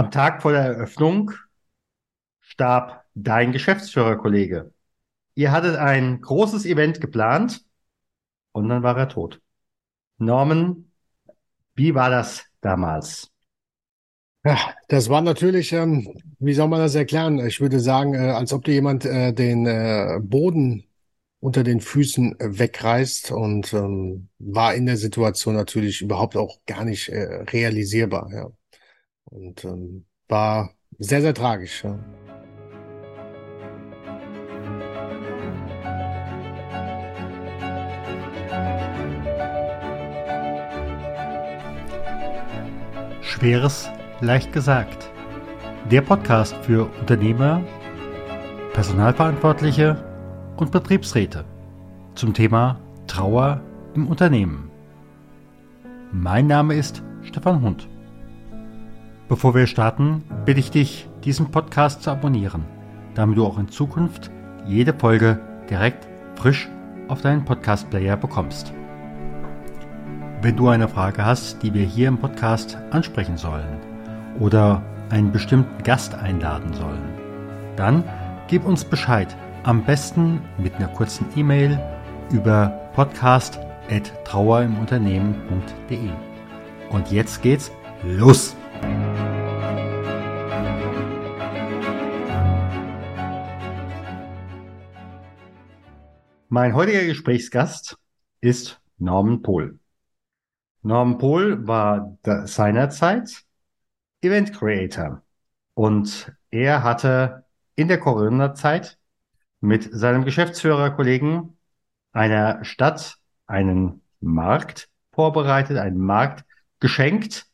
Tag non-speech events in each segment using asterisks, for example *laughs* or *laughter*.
Am Tag vor der Eröffnung starb dein Geschäftsführerkollege. Ihr hattet ein großes Event geplant und dann war er tot. Norman, wie war das damals? Ja, das war natürlich, ähm, wie soll man das erklären? Ich würde sagen, äh, als ob dir jemand äh, den äh, Boden unter den Füßen äh, wegreißt und ähm, war in der Situation natürlich überhaupt auch gar nicht äh, realisierbar. Ja. Und ähm, war sehr, sehr tragisch. Ja. Schweres leicht gesagt. Der Podcast für Unternehmer, Personalverantwortliche und Betriebsräte zum Thema Trauer im Unternehmen. Mein Name ist Stefan Hund. Bevor wir starten, bitte ich dich, diesen Podcast zu abonnieren, damit du auch in Zukunft jede Folge direkt frisch auf deinen Podcast-Player bekommst. Wenn du eine Frage hast, die wir hier im Podcast ansprechen sollen oder einen bestimmten Gast einladen sollen, dann gib uns Bescheid. Am besten mit einer kurzen E-Mail über podcast.trauerimunternehmen.de. Und jetzt geht's los! Mein heutiger Gesprächsgast ist Norman Pohl. Norman Pohl war seinerzeit Event Creator und er hatte in der Corona-Zeit mit seinem Geschäftsführerkollegen einer Stadt einen Markt vorbereitet, einen Markt geschenkt,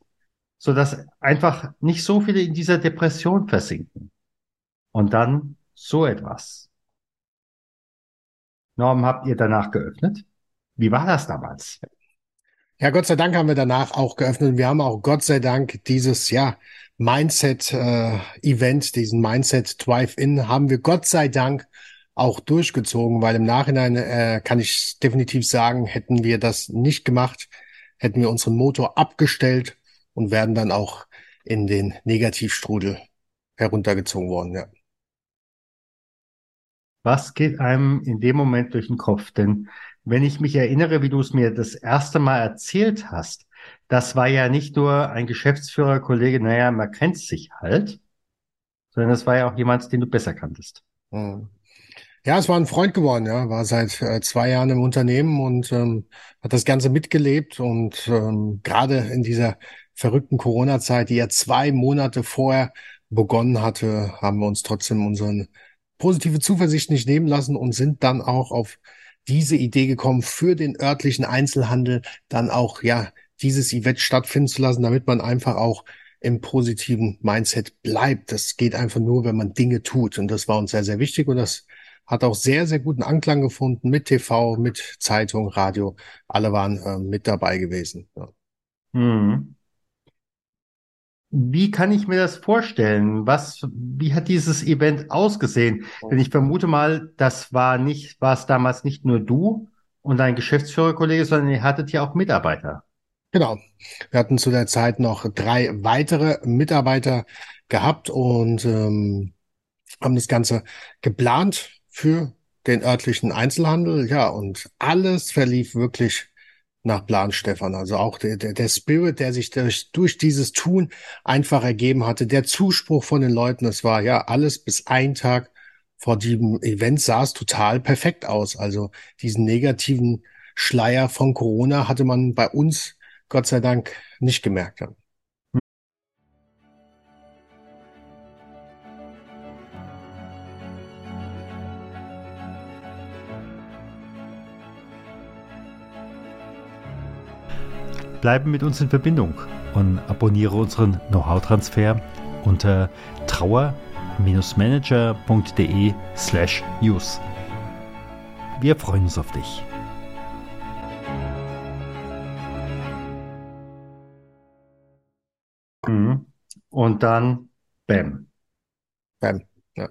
so dass einfach nicht so viele in dieser Depression versinken. Und dann so etwas. Norm, habt ihr danach geöffnet? Wie war das damals? Ja, Gott sei Dank haben wir danach auch geöffnet. Wir haben auch Gott sei Dank dieses, ja, Mindset-Event, äh, diesen Mindset Drive-In, haben wir Gott sei Dank auch durchgezogen, weil im Nachhinein äh, kann ich definitiv sagen, hätten wir das nicht gemacht, hätten wir unseren Motor abgestellt und werden dann auch in den Negativstrudel heruntergezogen worden, ja. Was geht einem in dem Moment durch den Kopf? Denn wenn ich mich erinnere, wie du es mir das erste Mal erzählt hast, das war ja nicht nur ein Geschäftsführerkollege, naja, man kennt sich halt, sondern es war ja auch jemand, den du besser kanntest. Hm. Ja, es war ein Freund geworden, ja, war seit äh, zwei Jahren im Unternehmen und ähm, hat das Ganze mitgelebt und ähm, gerade in dieser verrückten Corona-Zeit, die ja zwei Monate vorher begonnen hatte, haben wir uns trotzdem unseren positive Zuversicht nicht nehmen lassen und sind dann auch auf diese Idee gekommen, für den örtlichen Einzelhandel dann auch, ja, dieses Event stattfinden zu lassen, damit man einfach auch im positiven Mindset bleibt. Das geht einfach nur, wenn man Dinge tut. Und das war uns sehr, sehr wichtig. Und das hat auch sehr, sehr guten Anklang gefunden mit TV, mit Zeitung, Radio. Alle waren äh, mit dabei gewesen. Ja. Hm. Wie kann ich mir das vorstellen? Was, wie hat dieses Event ausgesehen? Denn ich vermute mal, das war nicht, war es damals nicht nur du und dein Geschäftsführerkollege, sondern ihr hattet ja auch Mitarbeiter. Genau. Wir hatten zu der Zeit noch drei weitere Mitarbeiter gehabt und ähm, haben das Ganze geplant für den örtlichen Einzelhandel. Ja, und alles verlief wirklich nach Plan Stefan. Also auch der, der, der Spirit, der sich durch, durch dieses Tun einfach ergeben hatte, der Zuspruch von den Leuten, es war ja alles bis ein Tag vor diesem Event sah es total perfekt aus. Also diesen negativen Schleier von Corona hatte man bei uns Gott sei Dank nicht gemerkt. Ja. Bleibe mit uns in Verbindung und abonniere unseren Know-how-Transfer unter trauer-manager.de slash news. Wir freuen uns auf dich. Mhm. Und dann Bam. Bam. Ja.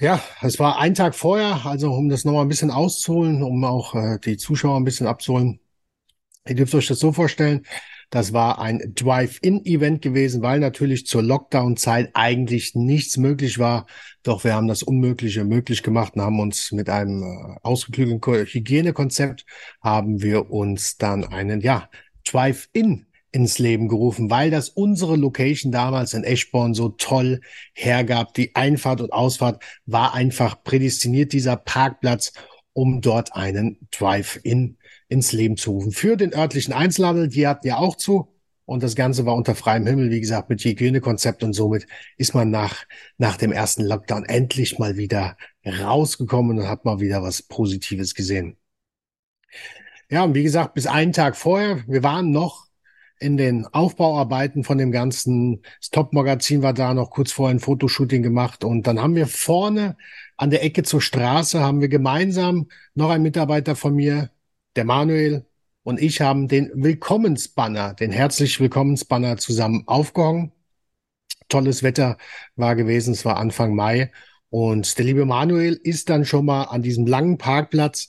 Ja, es war ein Tag vorher, also um das nochmal ein bisschen auszuholen, um auch äh, die Zuschauer ein bisschen abzuholen. Ihr dürft euch das so vorstellen. Das war ein Drive-In-Event gewesen, weil natürlich zur Lockdown-Zeit eigentlich nichts möglich war. Doch wir haben das Unmögliche möglich gemacht und haben uns mit einem äh, ausgeklügelten Hygienekonzept haben wir uns dann einen, ja, Drive-In ins Leben gerufen, weil das unsere Location damals in Eschborn so toll hergab. Die Einfahrt und Ausfahrt war einfach prädestiniert, dieser Parkplatz, um dort einen Drive-In ins Leben zu rufen. Für den örtlichen Einzelhandel, die hatten ja auch zu. Und das Ganze war unter freiem Himmel, wie gesagt, mit Hygienekonzept und somit ist man nach, nach dem ersten Lockdown endlich mal wieder rausgekommen und hat mal wieder was Positives gesehen. Ja, und wie gesagt, bis einen Tag vorher, wir waren noch in den Aufbauarbeiten von dem ganzen Stop-Magazin war da noch kurz vorher ein Fotoshooting gemacht und dann haben wir vorne an der Ecke zur Straße haben wir gemeinsam noch ein Mitarbeiter von mir, der Manuel und ich haben den Willkommensbanner, den herzlich Willkommensbanner zusammen aufgehangen. Tolles Wetter war gewesen, es war Anfang Mai und der liebe Manuel ist dann schon mal an diesem langen Parkplatz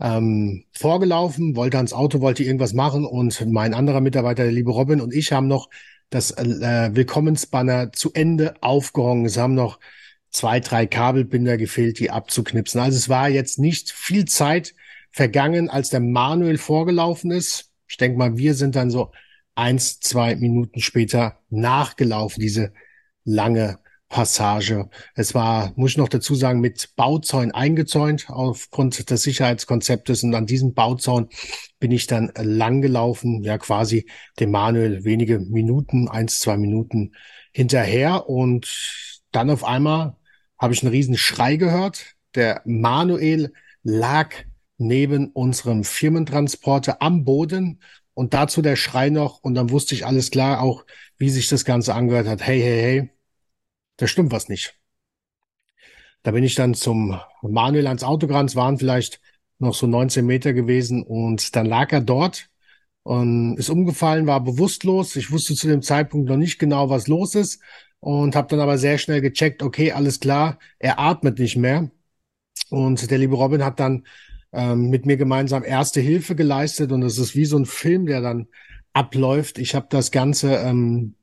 ähm, vorgelaufen, wollte ans Auto, wollte irgendwas machen und mein anderer Mitarbeiter, der liebe Robin und ich haben noch das äh, Willkommensbanner zu Ende aufgehangen. Es haben noch zwei, drei Kabelbinder gefehlt, die abzuknipsen. Also es war jetzt nicht viel Zeit vergangen, als der Manuel vorgelaufen ist. Ich denke mal, wir sind dann so eins, zwei Minuten später nachgelaufen, diese lange Passage. Es war, muss ich noch dazu sagen, mit Bauzäun eingezäunt aufgrund des Sicherheitskonzeptes. Und an diesem Bauzaun bin ich dann lang gelaufen, ja quasi dem Manuel wenige Minuten, eins, zwei Minuten hinterher. Und dann auf einmal habe ich einen riesen Schrei gehört. Der Manuel lag neben unserem Firmentransporter am Boden und dazu der Schrei noch. Und dann wusste ich alles klar, auch wie sich das Ganze angehört hat. Hey, hey, hey, da stimmt was nicht. Da bin ich dann zum Manuel ans Auto gerannt, waren vielleicht noch so 19 Meter gewesen und dann lag er dort und ist umgefallen, war bewusstlos. Ich wusste zu dem Zeitpunkt noch nicht genau, was los ist und habe dann aber sehr schnell gecheckt, okay, alles klar, er atmet nicht mehr. Und der liebe Robin hat dann ähm, mit mir gemeinsam erste Hilfe geleistet und es ist wie so ein Film, der dann abläuft. Ich habe das Ganze ähm,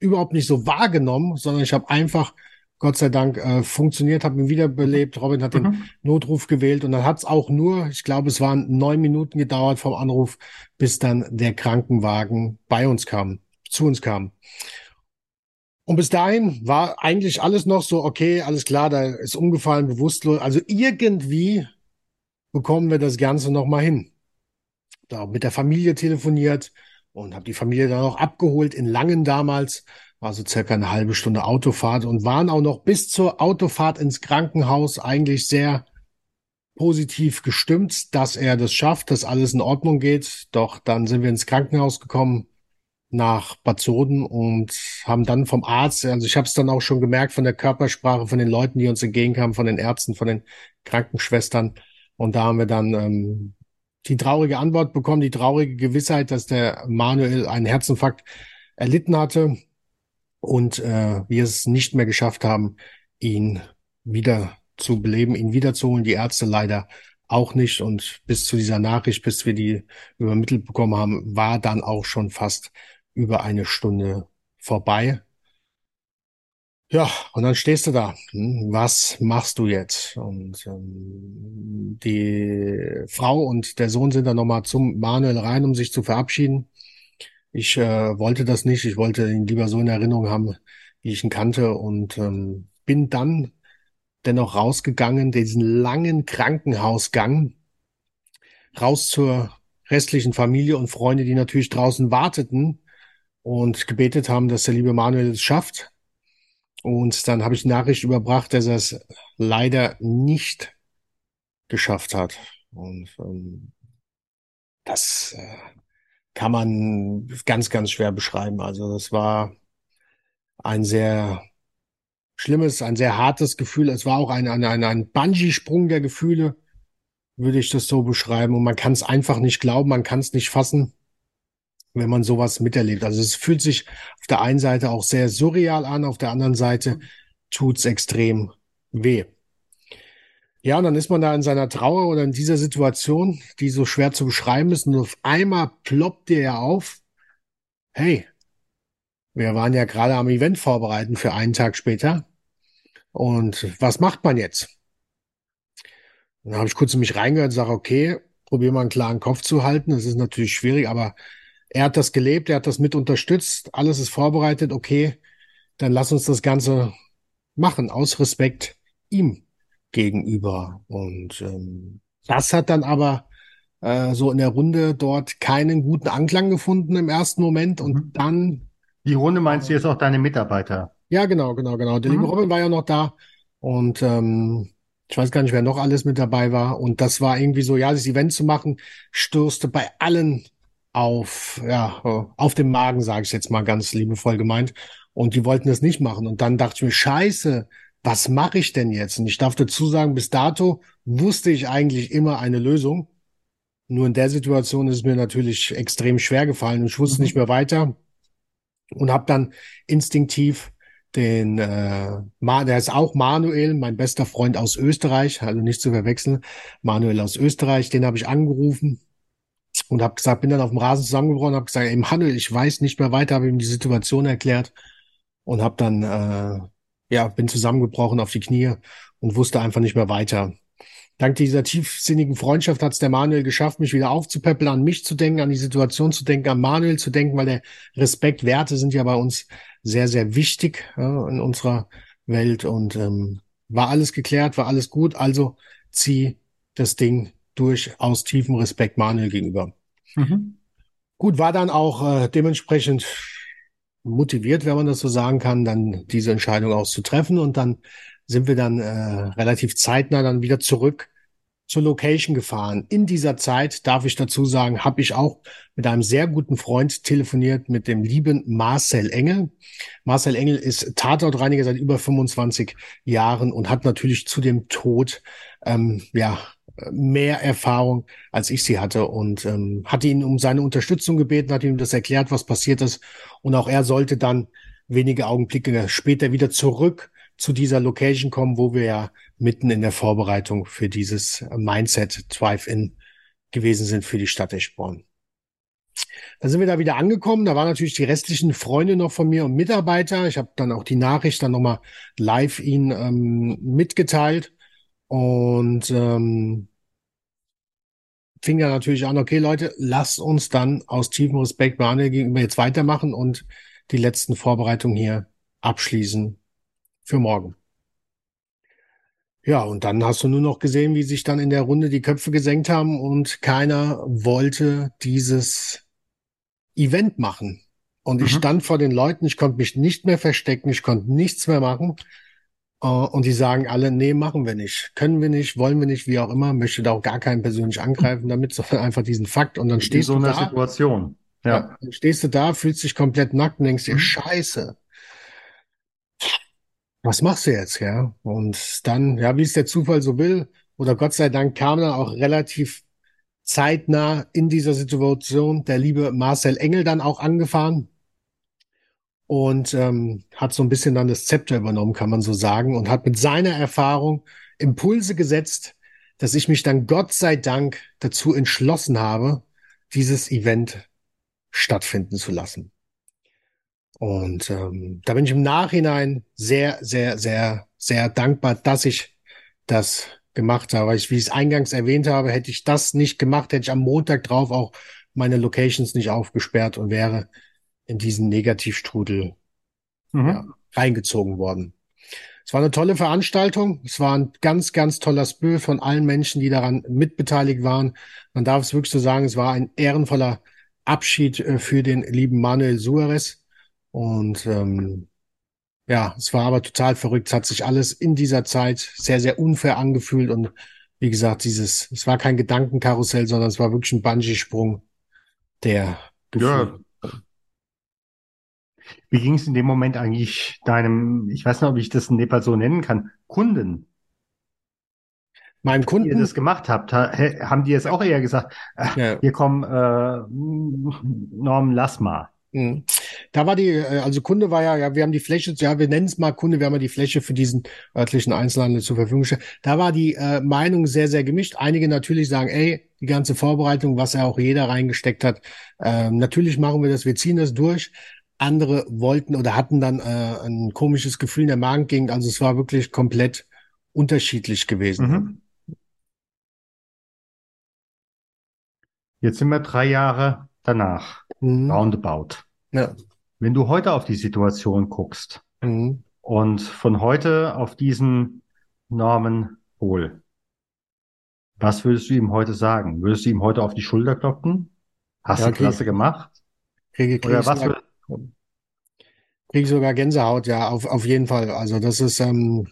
überhaupt nicht so wahrgenommen, sondern ich habe einfach, Gott sei Dank, äh, funktioniert, habe ihn wiederbelebt. Robin hat mhm. den Notruf gewählt und dann hat es auch nur, ich glaube, es waren neun Minuten gedauert vom Anruf, bis dann der Krankenwagen bei uns kam, zu uns kam. Und bis dahin war eigentlich alles noch so, okay, alles klar, da ist umgefallen, bewusstlos. Also irgendwie bekommen wir das Ganze noch mal hin. Da mit der Familie telefoniert, und habe die Familie dann auch abgeholt in Langen damals, war so circa eine halbe Stunde Autofahrt und waren auch noch bis zur Autofahrt ins Krankenhaus eigentlich sehr positiv gestimmt, dass er das schafft, dass alles in Ordnung geht. Doch dann sind wir ins Krankenhaus gekommen nach Bad Soden und haben dann vom Arzt, also ich habe es dann auch schon gemerkt von der Körpersprache, von den Leuten, die uns entgegenkamen, von den Ärzten, von den Krankenschwestern. Und da haben wir dann ähm, die traurige Antwort bekommen, die traurige Gewissheit, dass der Manuel einen Herzinfarkt erlitten hatte und äh, wir es nicht mehr geschafft haben, ihn wieder zu beleben, ihn wiederzuholen. Die Ärzte leider auch nicht. Und bis zu dieser Nachricht, bis wir die übermittelt bekommen haben, war dann auch schon fast über eine Stunde vorbei. Ja, und dann stehst du da. Hm, was machst du jetzt? Und ähm, die Frau und der Sohn sind dann nochmal zum Manuel rein, um sich zu verabschieden. Ich äh, wollte das nicht. Ich wollte ihn lieber so in Erinnerung haben, wie ich ihn kannte. Und ähm, bin dann dennoch rausgegangen, diesen langen Krankenhausgang, raus zur restlichen Familie und Freunde, die natürlich draußen warteten und gebetet haben, dass der liebe Manuel es schafft und dann habe ich Nachricht überbracht, dass er es leider nicht geschafft hat. Und ähm, das äh, kann man ganz, ganz schwer beschreiben. Also das war ein sehr schlimmes, ein sehr hartes Gefühl. Es war auch ein, ein, ein, ein Bungee-Sprung der Gefühle, würde ich das so beschreiben. Und man kann es einfach nicht glauben, man kann es nicht fassen wenn man sowas miterlebt. Also es fühlt sich auf der einen Seite auch sehr surreal an, auf der anderen Seite tut's extrem weh. Ja, und dann ist man da in seiner Trauer oder in dieser Situation, die so schwer zu beschreiben ist, und auf einmal ploppt dir ja auf, hey, wir waren ja gerade am Event vorbereiten für einen Tag später. Und was macht man jetzt? Dann habe ich kurz in mich reingehört und sage, okay, probier mal einen klaren Kopf zu halten. Das ist natürlich schwierig, aber er hat das gelebt, er hat das mit unterstützt, alles ist vorbereitet, okay, dann lass uns das Ganze machen, aus Respekt ihm gegenüber. Und ähm, das hat dann aber äh, so in der Runde dort keinen guten Anklang gefunden im ersten Moment. Und mhm. dann. Die Runde meinst du jetzt auch deine Mitarbeiter? Ja, genau, genau, genau. Der mhm. liebe Robin war ja noch da. Und ähm, ich weiß gar nicht, wer noch alles mit dabei war. Und das war irgendwie so, ja, das Event zu machen, stürzte bei allen auf, ja, auf dem Magen, sage ich jetzt mal ganz liebevoll gemeint. Und die wollten das nicht machen. Und dann dachte ich mir, scheiße, was mache ich denn jetzt? Und ich darf dazu sagen, bis dato wusste ich eigentlich immer eine Lösung. Nur in der Situation ist es mir natürlich extrem schwer gefallen und ich wusste mhm. nicht mehr weiter und habe dann instinktiv den, äh, der ist auch Manuel, mein bester Freund aus Österreich, also nicht zu verwechseln, Manuel aus Österreich, den habe ich angerufen und habe gesagt, bin dann auf dem Rasen zusammengebrochen, habe gesagt, im Handel, ich weiß nicht mehr weiter, habe ihm die Situation erklärt und habe dann, äh, ja, bin zusammengebrochen auf die Knie und wusste einfach nicht mehr weiter. Dank dieser tiefsinnigen Freundschaft hat es der Manuel geschafft, mich wieder aufzupäppeln, an mich zu denken, an die Situation zu denken, an Manuel zu denken, weil der Respekt, Werte sind ja bei uns sehr, sehr wichtig ja, in unserer Welt und ähm, war alles geklärt, war alles gut, also zieh das Ding durch aus tiefem Respekt Manuel gegenüber. Mhm. Gut, war dann auch äh, dementsprechend motiviert, wenn man das so sagen kann, dann diese Entscheidung auszutreffen und dann sind wir dann äh, relativ zeitnah dann wieder zurück zur Location gefahren. In dieser Zeit, darf ich dazu sagen, habe ich auch mit einem sehr guten Freund telefoniert, mit dem lieben Marcel Engel. Marcel Engel ist Tatortreiniger seit über 25 Jahren und hat natürlich zu dem Tod ähm, ja mehr Erfahrung, als ich sie hatte und ähm, hatte ihn um seine Unterstützung gebeten, hat ihm das erklärt, was passiert ist und auch er sollte dann wenige Augenblicke später wieder zurück zu dieser Location kommen, wo wir ja mitten in der Vorbereitung für dieses Mindset Drive-In gewesen sind für die Stadt Eschborn. Dann sind wir da wieder angekommen. Da waren natürlich die restlichen Freunde noch von mir und Mitarbeiter. Ich habe dann auch die Nachricht dann nochmal live ihnen ähm, mitgeteilt und ähm, fing dann natürlich an, okay Leute, lasst uns dann aus tiefem Respekt Manuel gegenüber jetzt weitermachen und die letzten Vorbereitungen hier abschließen für morgen. Ja, und dann hast du nur noch gesehen, wie sich dann in der Runde die Köpfe gesenkt haben und keiner wollte dieses Event machen. Und mhm. ich stand vor den Leuten, ich konnte mich nicht mehr verstecken, ich konnte nichts mehr machen. Uh, und die sagen alle, nee, machen wir nicht. Können wir nicht, wollen wir nicht, wie auch immer, möchte da auch gar keinen persönlich angreifen damit, *laughs* sondern einfach diesen Fakt. Und dann stehst so du da. Situation. Ja. ja. Dann stehst du da, fühlst dich komplett nackt und denkst dir, mhm. scheiße was machst du jetzt, ja? Und dann, ja, wie es der Zufall so will, oder Gott sei Dank kam dann auch relativ zeitnah in dieser Situation der liebe Marcel Engel dann auch angefahren und ähm, hat so ein bisschen dann das Zepter übernommen, kann man so sagen, und hat mit seiner Erfahrung Impulse gesetzt, dass ich mich dann Gott sei Dank dazu entschlossen habe, dieses Event stattfinden zu lassen. Und ähm, da bin ich im Nachhinein sehr, sehr, sehr, sehr dankbar, dass ich das gemacht habe. Ich, wie ich es eingangs erwähnt habe, hätte ich das nicht gemacht, hätte ich am Montag drauf auch meine Locations nicht aufgesperrt und wäre in diesen Negativstrudel mhm. ja, reingezogen worden. Es war eine tolle Veranstaltung. Es war ein ganz, ganz toller Spö von allen Menschen, die daran mitbeteiligt waren. Man darf es wirklich so sagen, es war ein ehrenvoller Abschied äh, für den lieben Manuel Suarez. Und ähm, ja, es war aber total verrückt. Es hat sich alles in dieser Zeit sehr, sehr unfair angefühlt. Und wie gesagt, dieses, es war kein Gedankenkarussell, sondern es war wirklich ein Bungee-Sprung, der Gefühl. Ja. Wie ging es in dem Moment eigentlich deinem, ich weiß nicht, ob ich das in Nepal so nennen kann, Kunden? Meinem Kunden. Wie ihr das gemacht habt, haben die jetzt auch eher gesagt, ja. hier kommen äh, Norm, lass mal. Mhm. Da war die, äh, also Kunde war ja, ja, wir haben die Fläche, ja, wir nennen es mal Kunde, wir haben ja die Fläche für diesen örtlichen Einzelhandel zur Verfügung gestellt. Da war die äh, Meinung sehr, sehr gemischt. Einige natürlich sagen, ey, die ganze Vorbereitung, was ja auch jeder reingesteckt hat, äh, natürlich machen wir das, wir ziehen das durch. Andere wollten oder hatten dann äh, ein komisches Gefühl in der Magengegend. Also es war wirklich komplett unterschiedlich gewesen. Mhm. Jetzt sind wir drei Jahre danach, mhm. roundabout. Ja. Wenn du heute auf die Situation guckst mhm. und von heute auf diesen Norman Pohl, was würdest du ihm heute sagen? Würdest du ihm heute auf die Schulter klopfen? Hast ja, du klasse gemacht? Kriege, kriege Oder was sogar, kriege sogar Gänsehaut, ja, auf, auf jeden Fall. Also das ist, ähm,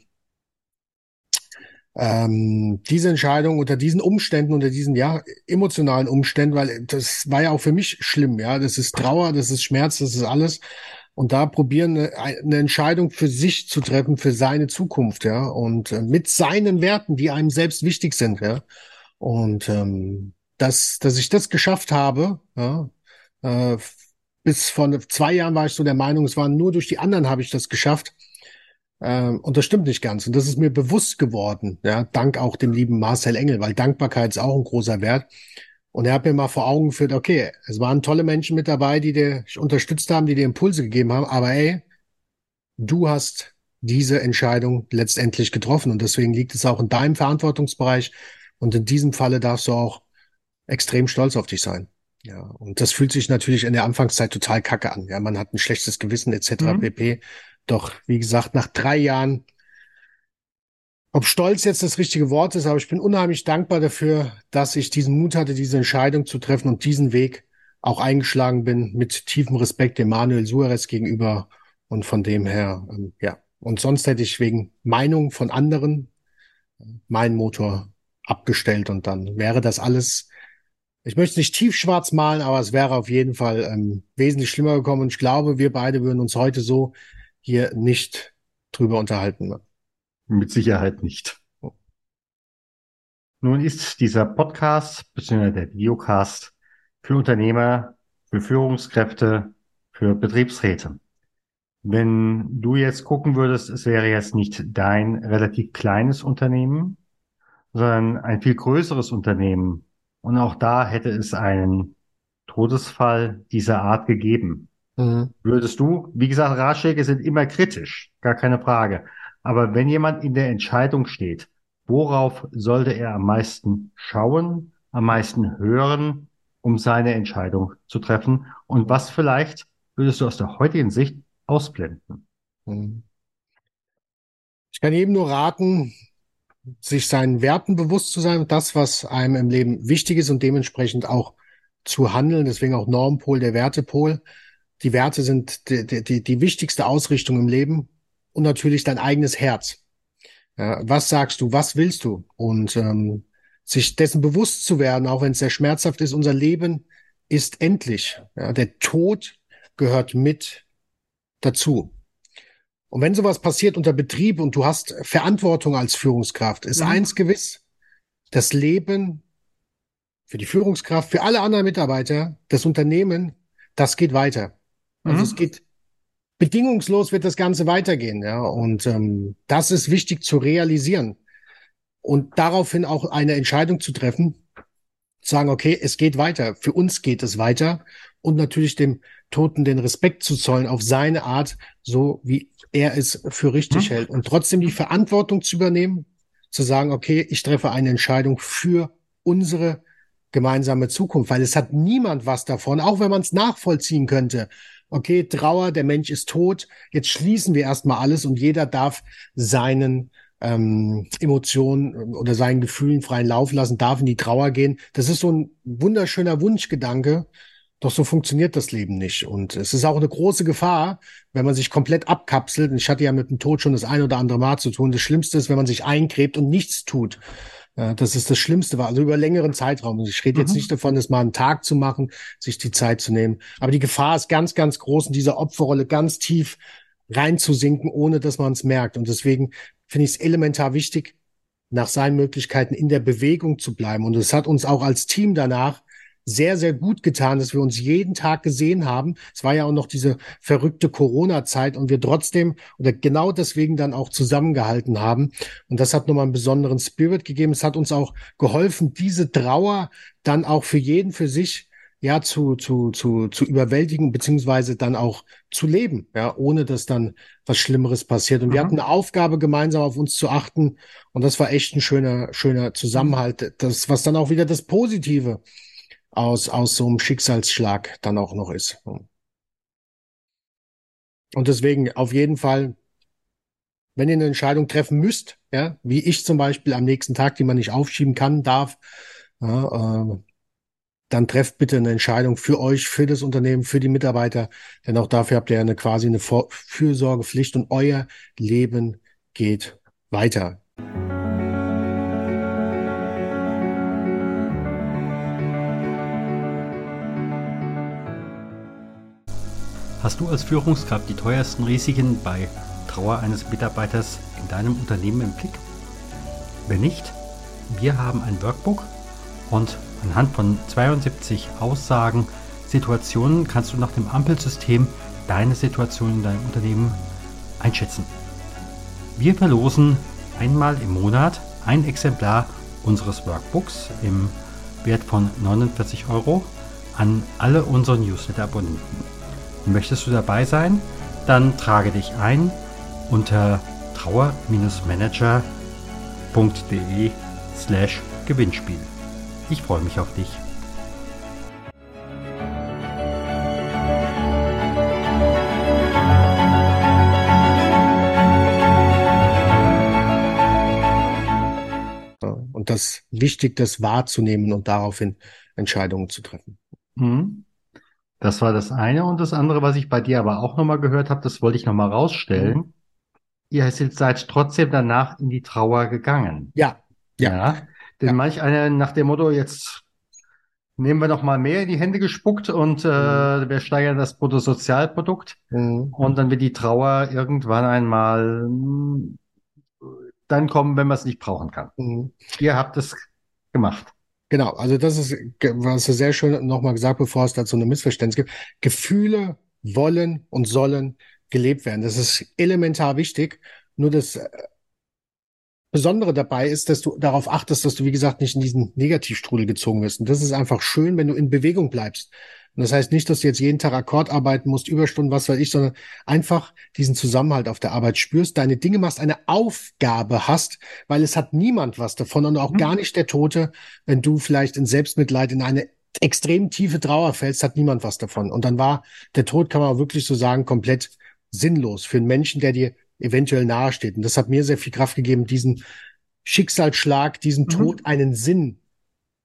ähm, diese Entscheidung unter diesen Umständen, unter diesen ja emotionalen Umständen, weil das war ja auch für mich schlimm, ja, das ist Trauer, das ist Schmerz, das ist alles. Und da probieren eine, eine Entscheidung für sich zu treffen, für seine Zukunft, ja, und äh, mit seinen Werten, die einem selbst wichtig sind, ja. Und ähm, dass, dass ich das geschafft habe, ja, äh, bis vor zwei Jahren war ich so der Meinung, es war nur durch die anderen habe ich das geschafft. Ähm, und das stimmt nicht ganz. Und das ist mir bewusst geworden, ja, dank auch dem lieben Marcel Engel, weil Dankbarkeit ist auch ein großer Wert. Und er hat mir mal vor Augen geführt, okay, es waren tolle Menschen mit dabei, die dir unterstützt haben, die dir Impulse gegeben haben, aber ey, du hast diese Entscheidung letztendlich getroffen und deswegen liegt es auch in deinem Verantwortungsbereich und in diesem Falle darfst du auch extrem stolz auf dich sein. Ja, und das fühlt sich natürlich in der Anfangszeit total kacke an. Ja, man hat ein schlechtes Gewissen etc. Mhm. pp. Doch, wie gesagt, nach drei Jahren, ob stolz jetzt das richtige Wort ist, aber ich bin unheimlich dankbar dafür, dass ich diesen Mut hatte, diese Entscheidung zu treffen und diesen Weg auch eingeschlagen bin mit tiefem Respekt dem Manuel Suarez gegenüber und von dem her, ähm, ja. Und sonst hätte ich wegen Meinung von anderen meinen Motor abgestellt und dann wäre das alles ich möchte nicht tiefschwarz malen, aber es wäre auf jeden Fall ähm, wesentlich schlimmer gekommen. Und ich glaube, wir beide würden uns heute so hier nicht drüber unterhalten. Mit Sicherheit nicht. Nun ist dieser Podcast bzw. der Videocast für Unternehmer, für Führungskräfte, für Betriebsräte. Wenn du jetzt gucken würdest, es wäre jetzt nicht dein relativ kleines Unternehmen, sondern ein viel größeres Unternehmen. Und auch da hätte es einen Todesfall dieser Art gegeben. Mhm. Würdest du, wie gesagt, Ratschläge sind immer kritisch, gar keine Frage. Aber wenn jemand in der Entscheidung steht, worauf sollte er am meisten schauen, am meisten hören, um seine Entscheidung zu treffen? Und was vielleicht würdest du aus der heutigen Sicht ausblenden? Mhm. Ich kann jedem nur raten, sich seinen Werten bewusst zu sein das, was einem im Leben wichtig ist und dementsprechend auch zu handeln. Deswegen auch Normpol, der Wertepol. Die Werte sind die, die, die wichtigste Ausrichtung im Leben und natürlich dein eigenes Herz. Was sagst du? Was willst du? Und ähm, sich dessen bewusst zu werden, auch wenn es sehr schmerzhaft ist, unser Leben ist endlich. Ja, der Tod gehört mit dazu. Und wenn sowas passiert unter Betrieb und du hast Verantwortung als Führungskraft, ist mhm. eins gewiss, das Leben für die Führungskraft, für alle anderen Mitarbeiter, das Unternehmen, das geht weiter. Also mhm. es geht bedingungslos wird das Ganze weitergehen, ja. Und ähm, das ist wichtig zu realisieren und daraufhin auch eine Entscheidung zu treffen, sagen, okay, es geht weiter. Für uns geht es weiter und natürlich dem Toten den Respekt zu zollen auf seine Art, so wie er es für richtig mhm. hält. Und trotzdem die Verantwortung zu übernehmen, zu sagen, okay, ich treffe eine Entscheidung für unsere gemeinsame Zukunft, weil es hat niemand was davon, auch wenn man es nachvollziehen könnte. Okay, Trauer, der Mensch ist tot, jetzt schließen wir erstmal alles und jeder darf seinen ähm, Emotionen oder seinen Gefühlen freien Lauf lassen, darf in die Trauer gehen. Das ist so ein wunderschöner Wunschgedanke, doch so funktioniert das Leben nicht. Und es ist auch eine große Gefahr, wenn man sich komplett abkapselt. Und ich hatte ja mit dem Tod schon das ein oder andere Mal zu tun. Das Schlimmste ist, wenn man sich eingräbt und nichts tut. Ja, das ist das Schlimmste also über längeren Zeitraum. Ich rede jetzt mhm. nicht davon, das mal einen Tag zu machen, sich die Zeit zu nehmen. Aber die Gefahr ist ganz, ganz groß, in dieser Opferrolle ganz tief reinzusinken, ohne dass man es merkt. Und deswegen finde ich es elementar wichtig, nach seinen Möglichkeiten in der Bewegung zu bleiben. Und es hat uns auch als Team danach sehr, sehr gut getan, dass wir uns jeden Tag gesehen haben. Es war ja auch noch diese verrückte Corona-Zeit und wir trotzdem oder genau deswegen dann auch zusammengehalten haben. Und das hat nochmal einen besonderen Spirit gegeben. Es hat uns auch geholfen, diese Trauer dann auch für jeden für sich ja zu, zu, zu, zu überwältigen, beziehungsweise dann auch zu leben, ja, ohne dass dann was Schlimmeres passiert. Und mhm. wir hatten eine Aufgabe, gemeinsam auf uns zu achten. Und das war echt ein schöner, schöner Zusammenhalt. Das, was dann auch wieder das Positive aus, aus so einem Schicksalsschlag dann auch noch ist. Und deswegen auf jeden Fall, wenn ihr eine Entscheidung treffen müsst, ja, wie ich zum Beispiel am nächsten Tag, die man nicht aufschieben kann, darf, ja, äh, dann trefft bitte eine Entscheidung für euch, für das Unternehmen, für die Mitarbeiter, denn auch dafür habt ihr eine quasi eine Fürsorgepflicht und euer Leben geht weiter. Hast du als Führungskraft die teuersten Risiken bei Trauer eines Mitarbeiters in deinem Unternehmen im Blick? Wenn nicht, wir haben ein Workbook und Anhand von 72 Aussagen, Situationen kannst du nach dem Ampelsystem deine Situation in deinem Unternehmen einschätzen. Wir verlosen einmal im Monat ein Exemplar unseres Workbooks im Wert von 49 Euro an alle unsere Newsletter-Abonnenten. Möchtest du dabei sein? Dann trage dich ein unter trauer-manager.de slash Gewinnspiel. Ich freue mich auf dich. Und das wichtig, das wahrzunehmen und daraufhin Entscheidungen zu treffen. Mhm. Das war das eine. Und das andere, was ich bei dir aber auch nochmal gehört habe, das wollte ich nochmal rausstellen. Mhm. Ihr seid trotzdem danach in die Trauer gegangen. Ja. Ja. ja. Denn ja. manch einer nach dem Motto, jetzt nehmen wir noch mal mehr in die Hände gespuckt und äh, mhm. wir steigern das Bruttosozialprodukt mhm. und dann wird die Trauer irgendwann einmal mh, dann kommen, wenn man es nicht brauchen kann. Mhm. Ihr habt es gemacht. Genau, also das ist, was du sehr schön nochmal gesagt, bevor es dazu eine Missverständnis gibt. Gefühle wollen und sollen gelebt werden. Das ist elementar wichtig. Nur das äh, Besondere dabei ist, dass du darauf achtest, dass du, wie gesagt, nicht in diesen Negativstrudel gezogen wirst. Und das ist einfach schön, wenn du in Bewegung bleibst. Und das heißt nicht, dass du jetzt jeden Tag Akkord arbeiten musst, Überstunden, was weiß ich, sondern einfach diesen Zusammenhalt auf der Arbeit spürst, deine Dinge machst, eine Aufgabe hast, weil es hat niemand was davon und auch mhm. gar nicht der Tote, wenn du vielleicht in Selbstmitleid in eine extrem tiefe Trauer fällst, hat niemand was davon. Und dann war der Tod, kann man wirklich so sagen, komplett sinnlos für einen Menschen, der dir eventuell nahesteht. Und das hat mir sehr viel Kraft gegeben, diesen Schicksalsschlag, diesen mhm. Tod einen Sinn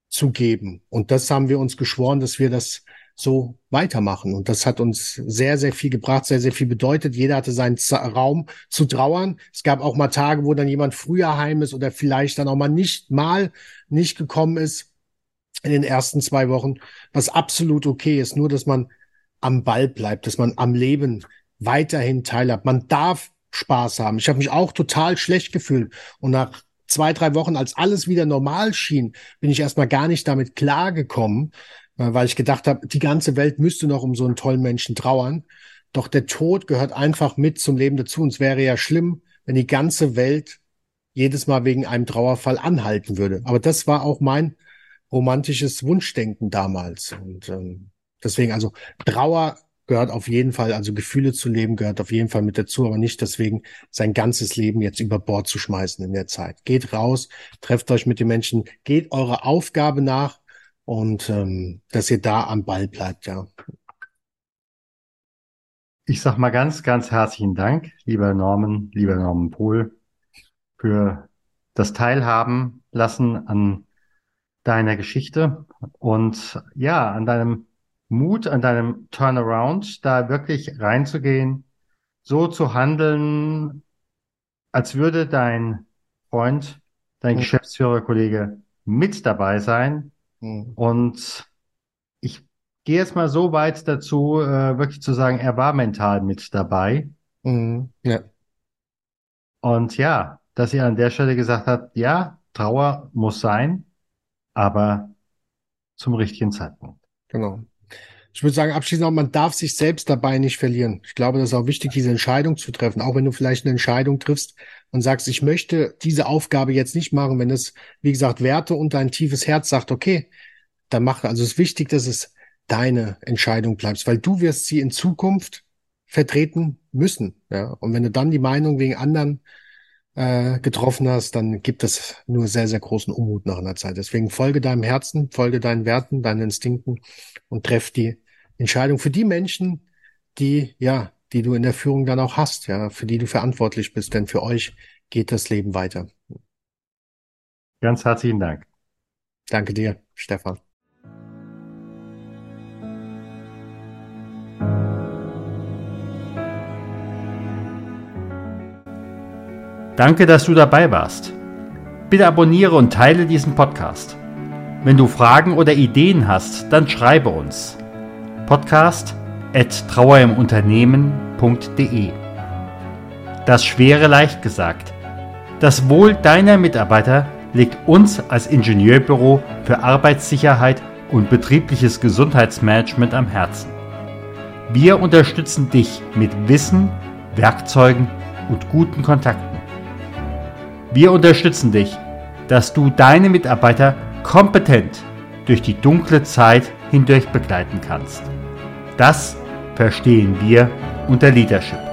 zu geben. Und das haben wir uns geschworen, dass wir das so weitermachen. Und das hat uns sehr, sehr viel gebracht, sehr, sehr viel bedeutet. Jeder hatte seinen Raum zu trauern. Es gab auch mal Tage, wo dann jemand früher heim ist oder vielleicht dann auch mal nicht mal nicht gekommen ist in den ersten zwei Wochen, was absolut okay ist. Nur, dass man am Ball bleibt, dass man am Leben weiterhin teilhabt. Man darf Spaß haben. Ich habe mich auch total schlecht gefühlt. Und nach zwei, drei Wochen, als alles wieder normal schien, bin ich erstmal gar nicht damit klargekommen, weil ich gedacht habe, die ganze Welt müsste noch um so einen tollen Menschen trauern. Doch der Tod gehört einfach mit zum Leben dazu. Und es wäre ja schlimm, wenn die ganze Welt jedes Mal wegen einem Trauerfall anhalten würde. Aber das war auch mein romantisches Wunschdenken damals. Und ähm, deswegen, also Trauer gehört auf jeden Fall, also Gefühle zu leben gehört auf jeden Fall mit dazu, aber nicht deswegen sein ganzes Leben jetzt über Bord zu schmeißen in der Zeit. Geht raus, trefft euch mit den Menschen, geht eurer Aufgabe nach und ähm, dass ihr da am Ball bleibt, ja. Ich sag mal ganz, ganz herzlichen Dank, lieber Norman, lieber Norman Pohl, für das Teilhaben lassen an deiner Geschichte und ja, an deinem Mut an deinem Turnaround, da wirklich reinzugehen, so zu handeln, als würde dein Freund, dein mhm. Geschäftsführerkollege mit dabei sein. Mhm. Und ich gehe jetzt mal so weit dazu, äh, wirklich zu sagen, er war mental mit dabei. Mhm. Ja. Und ja, dass er an der Stelle gesagt hat, ja, Trauer muss sein, aber zum richtigen Zeitpunkt. Genau. Ich würde sagen, abschließend auch, man darf sich selbst dabei nicht verlieren. Ich glaube, das ist auch wichtig, diese Entscheidung zu treffen. Auch wenn du vielleicht eine Entscheidung triffst und sagst, ich möchte diese Aufgabe jetzt nicht machen, wenn es, wie gesagt, Werte und dein tiefes Herz sagt, okay, dann mach. Also es ist wichtig, dass es deine Entscheidung bleibt, weil du wirst sie in Zukunft vertreten müssen. Ja? Und wenn du dann die Meinung wegen anderen äh, getroffen hast, dann gibt es nur sehr, sehr großen Unmut nach einer Zeit. Deswegen folge deinem Herzen, folge deinen Werten, deinen Instinkten und treff die Entscheidung für die Menschen, die, ja, die du in der Führung dann auch hast, ja, für die du verantwortlich bist, denn für euch geht das Leben weiter. Ganz herzlichen Dank. Danke dir, Stefan. Danke, dass du dabei warst. Bitte abonniere und teile diesen Podcast. Wenn du Fragen oder Ideen hast, dann schreibe uns. Podcast trauerimunternehmen.de Das Schwere leicht gesagt. Das Wohl deiner Mitarbeiter liegt uns als Ingenieurbüro für Arbeitssicherheit und betriebliches Gesundheitsmanagement am Herzen. Wir unterstützen dich mit Wissen, Werkzeugen und guten Kontakten. Wir unterstützen dich, dass du deine Mitarbeiter kompetent durch die dunkle Zeit hindurch begleiten kannst. Das verstehen wir unter Leadership.